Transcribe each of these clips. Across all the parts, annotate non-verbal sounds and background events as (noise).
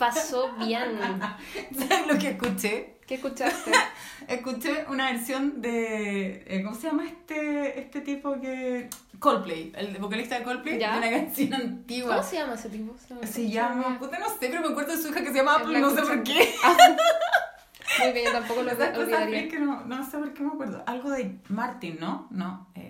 pasó bien. (laughs) ¿Sabes lo que escuché? ¿Qué escuchaste? (laughs) Escuché una versión de. eh, ¿Cómo se llama este, este tipo que. Coldplay, el vocalista de Coldplay, Ya. de una canción antigua. ¿Cómo se llama ese tipo? Se llama. Puta, no sé, pero me acuerdo de su hija que se llama Apple, no sé por qué. (laughs) Muy bien, yo tampoco lo olvidaría. que no, no sé por qué me acuerdo. Algo de Martin, ¿no? No. Eh, ¿Cómo es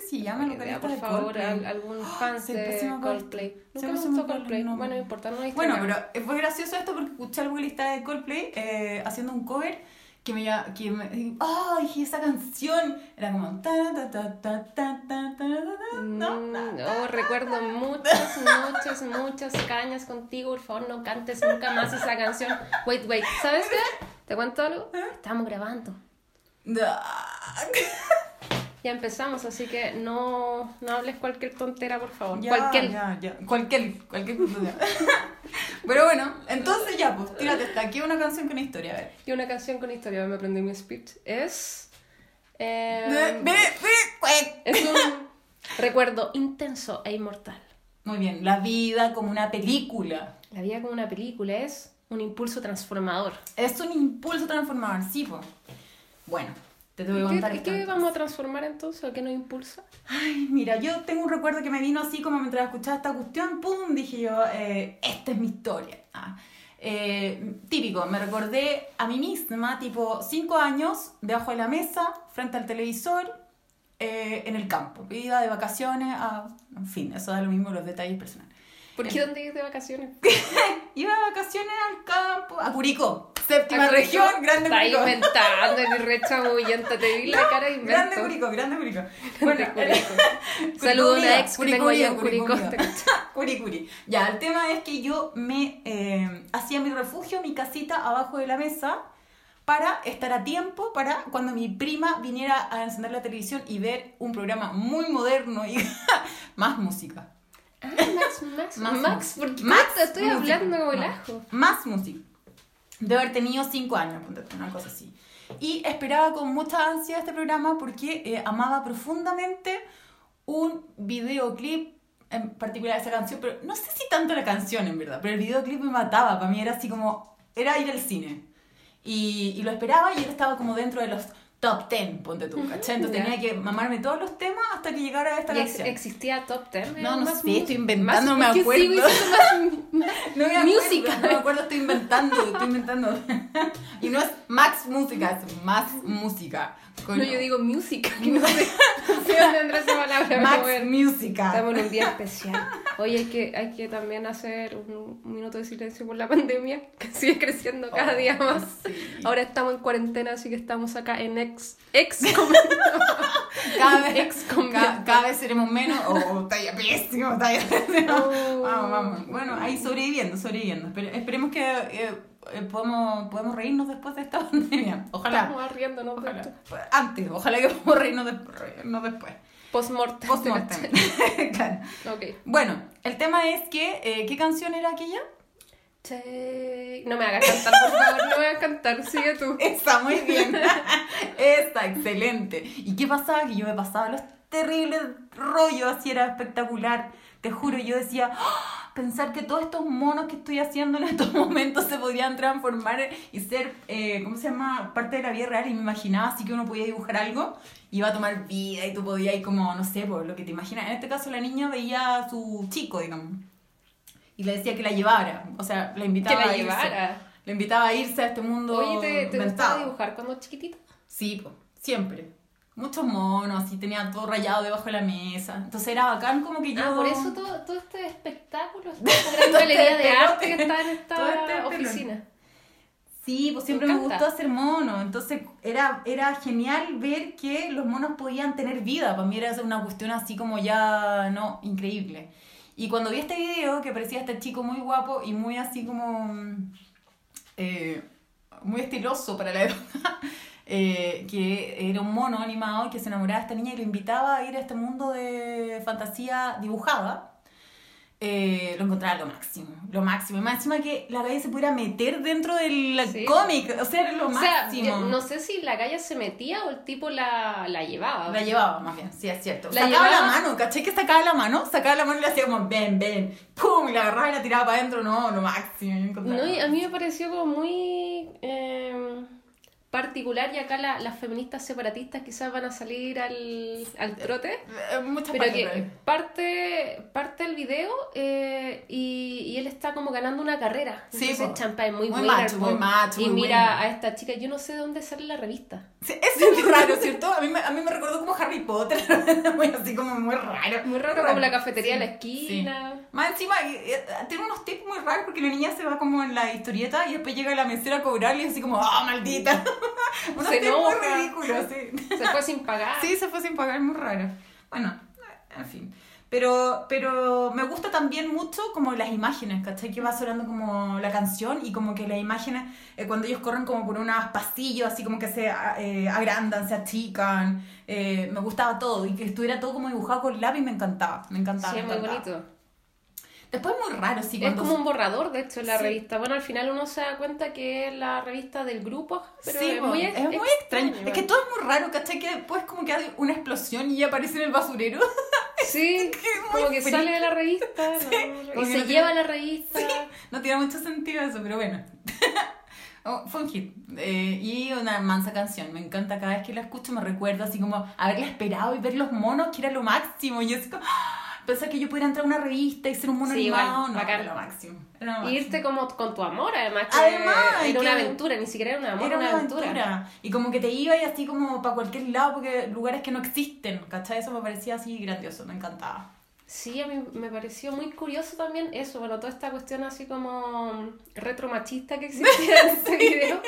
que se llaman los por de favor, algún fan oh, de Coldplay. Nunca me gustó Coldplay. No. Bueno, importa, no Bueno, pero fue gracioso esto porque escuché al lista de Coldplay eh, haciendo un cover que me que me oh, esa canción era como ta ta ta ta ta ta ta no no recuerdo muchas muchas muchas cañas contigo por favor no cantes nunca más esa canción wait wait sabes qué te cuento algo estábamos grabando ya empezamos, así que no, no hables cualquier tontera, por favor. Ya, cualquier. ya, ya. Cualquier, cualquier. (laughs) Pero bueno, entonces ya, pues tírate esta. Aquí una canción con historia, a ver. Y una canción con historia, me aprendí mi speech. Es. eh, ve, es un recuerdo intenso e inmortal. Muy bien, la vida como una película. La vida como una película es un impulso transformador. Es un impulso transformador, sí, pues. Bueno, te voy a contar ¿Qué, qué vamos a transformar entonces? ¿O qué nos impulsa? Ay, mira, yo tengo un recuerdo que me vino así como mientras escuchaba esta cuestión, pum, dije yo, eh, esta es mi historia. Ah, eh, típico, me recordé a mí misma, tipo, cinco años, debajo de la mesa, frente al televisor, eh, en el campo. Iba de vacaciones a... En fin, eso da lo mismo los detalles personales. ¿Por qué dónde ibas de vacaciones? (laughs) Iba de vacaciones al campo, a Curicó, séptima región, grande Está Curicó. inventando, eres re chamullenta, te vi la cara y Grande invento. Curicó, grande Curicó. (laughs) Bueno, Curicó. (laughs) Saludo a una ex que tengo allá en Curicó. Curi, curi. (laughs) Ya, el tema es que yo me eh, hacía mi refugio, mi casita abajo de la mesa para estar a tiempo para cuando mi prima viniera a encender la televisión y ver un programa muy moderno y más música. Ah, Max, Max, Más Max, música. ¿por qué Más te estoy música. hablando como el No, ajo? Más música. De haber tenido cinco años, una cosa así. Y esperaba con mucha ansia este programa porque eh, amaba profundamente un videoclip, en particular esa canción, pero no sé si tanto la canción en verdad, pero el videoclip me mataba, para mí era así como, era ir al cine. Y, y lo esperaba y él estaba como dentro de los top 10, ponte tú, ¿cachai? Entonces (laughs) tenía que mamarme todos los temas hasta que llegara esta ¿Y ex- canción. existía Top 10? No, no Más sé, mu- estoy inventando, más- no me ¿por qué acuerdo. sigo diciendo más- (laughs) más No me acuerdo, música? No me acuerdo, estoy inventando, estoy inventando. (laughs) Y no es Max Música, es más música. Con- No, yo digo música, no sé, palabra. (laughs) pero Max bueno. Música. Estamos en un día especial. Oye, hay que, hay que también hacer un, un minuto de silencio por la pandemia, que sigue creciendo cada Oh, día más. sí. Ahora estamos en cuarentena, así que estamos acá en ex, ex (laughs) Cada vez, ex cada, cada vez seremos menos. Oh, talla pésimo, talla pésimo. Oh. Vamos, vamos. Bueno, ahí sobreviviendo, sobreviviendo. Espere- esperemos que eh, eh, podamos, podamos reírnos después de esta (laughs) pandemia. Ojalá. Estamos riéndonos de Ojalá. esto. Antes, ojalá que podamos reírnos, de- reírnos después. Post-mortem. Post-mortem. (laughs) claro. Ok. Bueno, el tema es que, eh, ¿qué canción era aquella? Che- No me hagas cantar, por favor, no me hagas cantar, sigue tú. (laughs) Está muy bien. Está excelente. ¿Y qué pasaba? Que yo me pasaba los terribles rollos, así era espectacular. Te juro, yo decía, "Ah, pensar que todos estos monos que estoy haciendo en estos (laughs) momentos se podrían transformar y ser, eh, ¿cómo se llama? Parte de la vida real. Y me imaginaba así que uno podía dibujar algo y iba a tomar vida y tú podías ir como, no sé, por lo que te imaginas. En este caso la niña veía a su chico, digamos. Y le decía que la llevara, o sea, la Que invitaba la a irse. llevara. Le invitaba a irse a este mundo Oye, ¿te, te gustaba dibujar cuando chiquitita? Sí, po, siempre. Muchos monos, y tenía todo rayado debajo de la mesa. Entonces era bacán como que yo... Ah, por eso todo, todo este espectáculo, (laughs) esta gran galería de arte que está en esta este oficina. Sí, pues siempre Me gustó hacer monos. Entonces era, era genial ver que los monos podían tener vida. Para mí era una cuestión así como ya, no, increíble. Y cuando vi este video que parecía este chico muy guapo y muy así como... mm, eh, muy estiloso para la (laughs) época, eh, que era un mono animado que se enamoraba de esta niña y lo invitaba a ir a este mundo de fantasía dibujada. eh, lo encontraba lo máximo, lo máximo. Y más encima que la calle se pudiera meter dentro del Sí. cómic, o sea, era lo O sea, máximo. yo no sé si la galla se metía o el tipo la, la llevaba. La llevaba, más bien, sí, es cierto. La sacaba llevaba- la mano, ¿cachai? Que sacaba la mano, sacaba la mano y le hacía como, ven, ven, pum, y la agarraba y la tiraba para adentro, no, lo máximo. No, y a mí me pareció como muy eh, particular y acá la- las feministas separatistas quizás van a salir al, al trote. Eh, Muchas Pero que parte, parte el video eh, y, y él está como ganando una carrera. Sí, Entonces. Champa es muy, Muy winner, macho, muy macho, Y muy mira winner. a esta chica, yo no sé de dónde sale la revista. Sí, es raro, ¿cierto? A mí, me, a mí me recordó como Harry Potter, (laughs) muy así como muy raro. Muy raro, como la cafetería Sí, de la esquina. sí. Más encima, eh, eh, tiene unos tips muy raros porque la niña se va como en la historieta y después llega la mesera a cobrarle y así como, ¡ah, maldita! (laughs) unos Se enoja. ridículos, sí. (laughs) Se fue sin pagar. Sí, se fue sin pagar, muy raro. Bueno, en fin. Pero, pero me gusta también mucho como las imágenes, ¿cachai? Que va sonando como la canción y como que las imágenes, eh, cuando ellos corren como por unos pasillos, así como que se eh, agrandan, se achican, eh, me gustaba todo y que estuviera todo como dibujado con lápiz me encantaba, me encantaba. Sí, me es muy encantaba. bonito. Después muy raro, sí, Es como un borrador, de hecho, la Sí. revista. Bueno, al final uno se da cuenta que es la revista del grupo, pero sí, es, muy, es ex- muy extraño. Es que todo es muy raro, ¿cachai? Que después como que hay una explosión y aparece en el basurero. (laughs) Sí, muy como que sale de la revista (laughs) ¿no? como y que se no lleva tiene- la revista. No tiene mucho sentido eso, pero bueno. (laughs) Oh, fue un hit. Eh, y una mansa canción. Me encanta cada vez que la escucho, me recuerda así como haberla esperado y ver los monos, que era lo máximo. Y así como, ¡ah! Pensar que yo pudiera entrar a una revista y ser un mono Sí, igual, animado. no, bacán. era lo máximo. Era lo Y irte como con tu amor, además. Que Además, era una aventura, ni siquiera era un amor, Era una aventura. Y como que te iba y así como para cualquier lado, porque lugares que no existen, ¿cachai? Eso me parecía así grandioso, me encantaba. Sí, a mí me pareció muy curioso también eso, bueno, toda esta cuestión así como retromachista que existía en (laughs) este video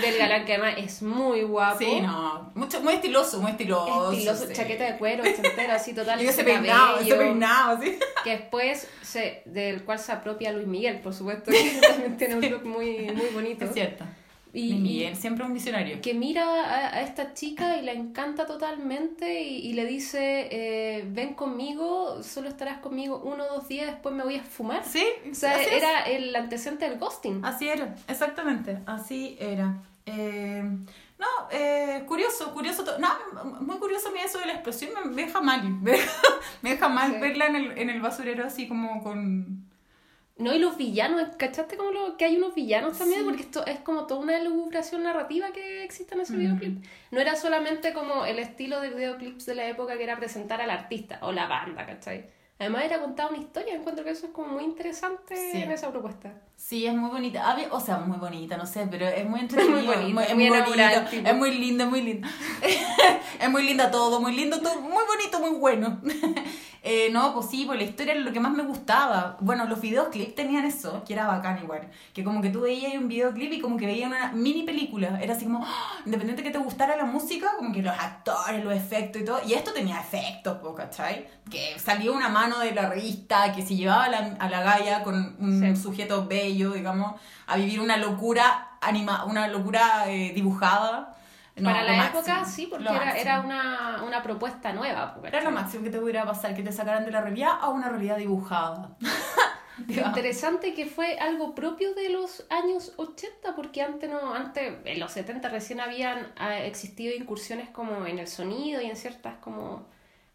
del galán, que además es muy guapo. Sí, no. Mucho, muy estiloso, muy estiloso. Estiloso, sí. chaqueta de cuero, (laughs) ochentera, así total. Y ese peinado, ese peinado, sí. (laughs) Que después, se, del cual se apropia Luis Miguel, por supuesto, que también tiene un look muy, muy bonito. Es cierto. Y, Miguel, siempre un visionario. que mira a, a esta chica y la encanta totalmente y, y le dice, eh, ven conmigo, solo estarás conmigo uno o dos días, después me voy a fumar. Sí, O sea, así es. era el antecedente del ghosting. Así era, exactamente, así era. Eh, no, eh, curioso, curioso, no, muy curioso mí eso de la explosión, me, me deja mal, (laughs) me deja, me deja mal Sí. verla en el, en el basurero así como con... No, y los villanos, ¿cachaste como lo, que hay unos villanos también? Sí. Porque esto es como toda una elucubración narrativa que existe en ese Mm. videoclip. No era solamente como el estilo de videoclips de la época que era presentar al artista o la banda, ¿cachai? Además era contar una historia, encuentro que eso es como muy interesante Sí. en esa propuesta. Sí, es muy bonita, A ver, o sea, muy bonita, no sé, pero es muy (laughs) entretenido, Muy bonita, es muy bonito, es muy linda, muy linda. (laughs) es muy linda todo, muy lindo todo, muy bonito, muy bueno. (laughs) Eh, no, pues sí, pues la historia era lo que más me gustaba. Bueno, los videoclips tenían eso, que era bacán igual. Que como que tú veías un videoclip y como que veías una mini película. Era así como, ¡ah! independiente que te gustara la música, como que los actores, los efectos y todo. Y esto tenía efectos, ¿cachai? Que salía una mano de la revista, que se llevaba a la, a la galla con un Sí. sujeto bello, digamos, a vivir una locura anima una locura eh, dibujada. No, Para la máximo, época, sí, porque lo era, era una, una propuesta nueva. pues, Era lo máximo que te pudiera pasar, que te sacaran de la realidad a una realidad dibujada. (laughs) Lo interesante que fue algo propio de los años 80, porque antes no, antes, en los 70 recién habían ah, existido incursiones como en el sonido y en ciertas como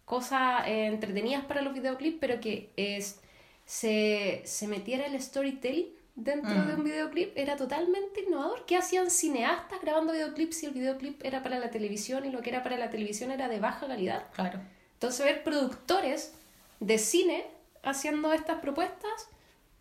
cosas eh, entretenidas para los videoclips, pero que es, se, se metiera el storytelling dentro Mm. de un videoclip era totalmente innovador. ¿Qué hacían cineastas grabando videoclips si el videoclip era para la televisión y lo que era para la televisión era de baja calidad? Claro. Entonces ver productores de cine haciendo estas propuestas,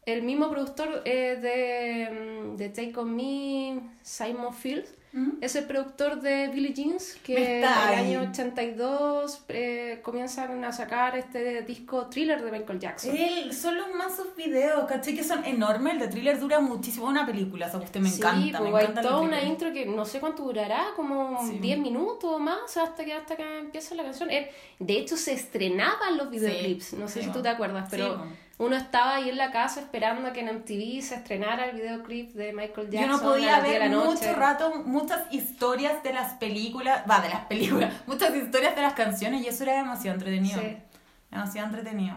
el mismo productor eh, de, mm, de Take On Me, Simon Fields, Es el productor de Billie Jeans, que en el año 82 eh, comienzan a sacar este disco thriller de Michael Jackson. Él, son los mazos videos, ¿cachai? Que son enormes. El de thriller dura muchísimo. Una película, o usted me sí, encanta. pues me hay encanta toda una intro que no sé cuánto durará, como Sí. 10 minutos o más hasta que hasta que empieza la canción. Eh, De hecho, se estrenaban los videoclips, no sé sí, si tú te acuerdas, pero Sí, mo. Uno estaba ahí en la casa esperando a que en MTV se estrenara el videoclip de Michael Yo Jackson. no a podía 10 de ver la noche. mucho rato muchas historias de las películas, va, de las películas, (laughs) muchas historias de las canciones y eso era demasiado entretenido. Sí. Demasiado entretenido.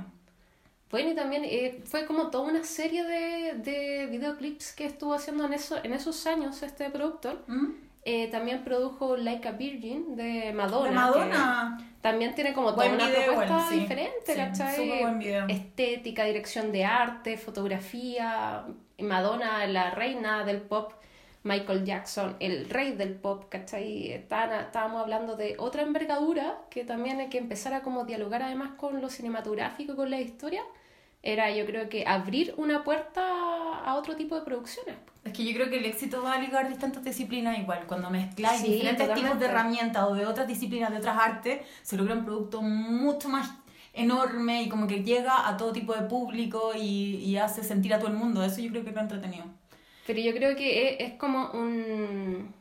Bueno, y también eh, fue como toda una serie de, de videoclips que estuvo haciendo en, eso, en esos años este productor. ¿Mm? Eh, también produjo Like a Virgin de Madonna. De Madonna. También tiene como toda Buen una video, propuesta igual, sí. diferente, Sí, ¿cachai? buen video. Estética, dirección de arte, fotografía. Madonna, la reina del pop. Michael Jackson, el rey del pop, ¿cachai? Estábamos hablando de otra envergadura que también hay que empezar a como dialogar además con lo cinematográfico con la historia. Era yo creo que abrir una puerta a otro tipo de producciones. Es que yo creo que el éxito va a ligar distintas disciplinas igual. Cuando mezcláis Sí, diferentes tipos de herramientas o de otras disciplinas, de otras artes, se logra un producto mucho más enorme y como que llega a todo tipo de público y, y hace sentir a todo el mundo. Eso yo creo que es lo entretenido. Pero yo creo que es, es como un,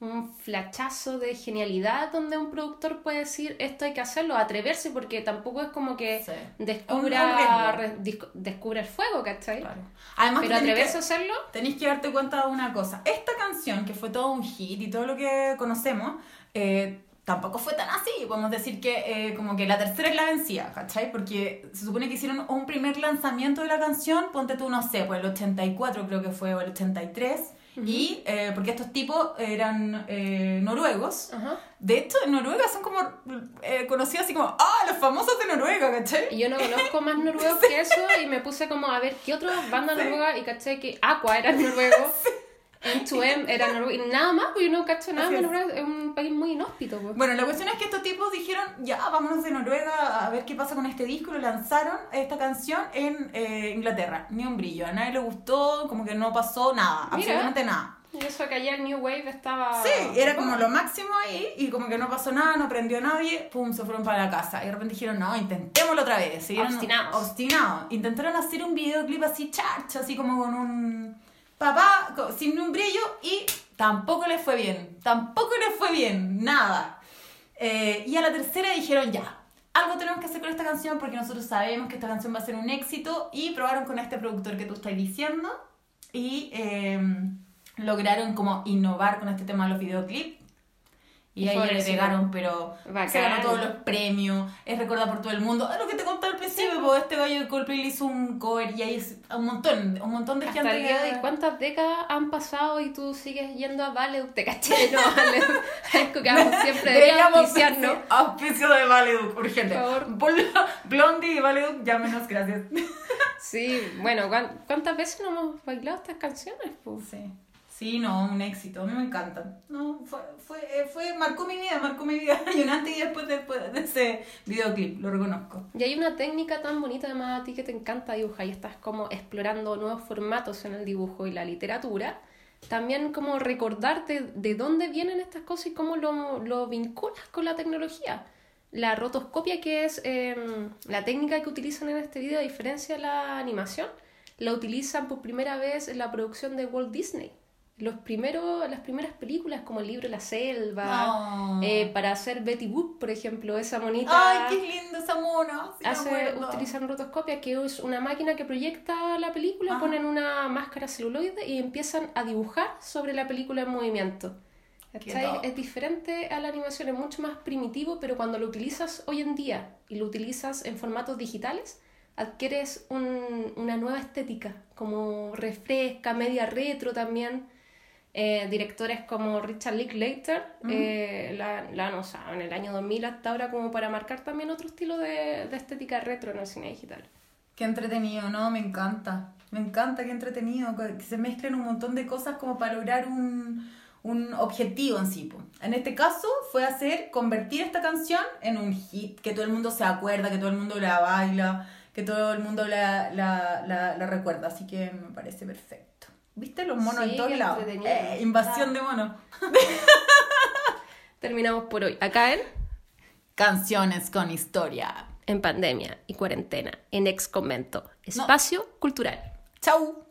un flachazo de genialidad donde un productor puede decir esto hay que hacerlo, atreverse, porque tampoco es como que Sí. descubra, re- descubra el fuego, ¿cachai? Claro. Además, Pero atreverse que- a hacerlo, Tenéis que darte cuenta de una cosa. Esta canción, que fue todo un hit y todo lo que conocemos, eh, tampoco fue tan así. Podemos decir que eh, como que la tercera es la vencida, ¿cachai? Porque se supone que hicieron un primer lanzamiento de la canción, ponte tú, no sé, pues el 84 creo que fue, o el 83. Y eh, porque estos tipos eran eh, noruegos. ajá. De hecho, en Noruega son como eh, conocidos así como, ah, los famosos de Noruega, ¿cachai? Y yo no conozco más noruegos (laughs) que eso y me puse como a ver qué otras bandas noruegas y caché que Aqua era noruego, (laughs) M2M era (laughs) noruego y nada más, pues yo no cacho nada más es. Noruega, es un país muy inhóspito. Pues. Bueno, la cuestión es que estos tipos dijeron, ya, vámonos de Noruega a ver qué pasa con este disco. Lo lanzaron esta canción en eh, Inglaterra. Ni un brillo. A nadie le gustó, como que no pasó nada, Mira. absolutamente nada. Y eso que allá el New Wave estaba... Sí, era como lo máximo ahí y como que no pasó nada, no prendió a nadie, pum, se fueron para la casa. Y de repente dijeron, no, intentémoslo otra vez. Siguieron Obstinados. Obstinados. Intentaron hacer un videoclip así, charcha, así como con un papá, sin un brillo y tampoco les fue bien. Tampoco les fue bien, nada. Eh, y a la tercera dijeron, ya, algo tenemos que hacer con esta canción porque nosotros sabemos que esta canción va a ser un éxito y probaron con este productor que tú estás diciendo y eh, lograron como innovar con este tema de los videoclips y ahí le pegaron, pero Bacán. se ganó todos los premios, es recordado por todo el mundo. Es lo que te conté al principio, pues, este gallo de Coldplay le hizo un cover y ahí es un montón, un montón de Hasta gente el día de que- hoy, ¿cuántas décadas han pasado y tú sigues yendo a Valeduc? Te caché, (laughs) no, Valeduc. Es que vamos siempre debería Deberíamos auspiciarnos. auspicio de Valeduc, urgente. Por favor. Blondie y Valeduc, llámenos, gracias. Sí, bueno, ¿cuán- ¿cuántas veces no hemos bailado estas canciones? Pues? Sí. Sí, no, un éxito, a mí me encantan. No, fue, fue, eh, fue, marcó mi vida, marcó mi vida. Y un antes y después, después de ese videoclip, lo reconozco. Y hay una técnica tan bonita además a ti que te encanta dibujar y estás como explorando nuevos formatos en el dibujo y la literatura. También como recordarte de dónde vienen estas cosas y cómo lo, lo vinculas con la tecnología. La rotoscopia, que es em, la técnica que utilizan en este video, a diferencia de la animación, la utilizan por primera vez en la producción de Walt Disney. Los primeros, las primeras películas como el libro La Selva, No. eh, para hacer Betty Boop, por ejemplo, esa monita Ay, qué lindo esa mona. sí hace, utilizan rotoscopia, que es una máquina que proyecta la película, Ajá. ponen una máscara celuloide y empiezan a dibujar sobre la película en movimiento. Es diferente a la animación, es mucho más primitivo, pero cuando lo utilizas hoy en día y lo utilizas en formatos digitales, adquieres un- una nueva estética, como refresca, media retro también. Eh, directores como Richard Linklater eh, la, la han usado en el año 2000 hasta ahora como para marcar también otro estilo de, de estética retro en el cine digital. Qué entretenido, ¿no? Me encanta. Me encanta, qué entretenido. Que se mezclen un montón de cosas como para lograr un, un objetivo en sí. En este caso fue hacer, convertir esta canción en un hit, que todo el mundo se acuerda, que todo el mundo la baila, que todo el mundo la, la, la, la recuerda. Así que me parece perfecto. ¿Viste los monos Sí, en todos lados? Eh, invasión Ah. de monos. (laughs) Terminamos por hoy. Acá en, Canciones con historia. en pandemia y cuarentena, en ex convento, espacio cultural. Chau.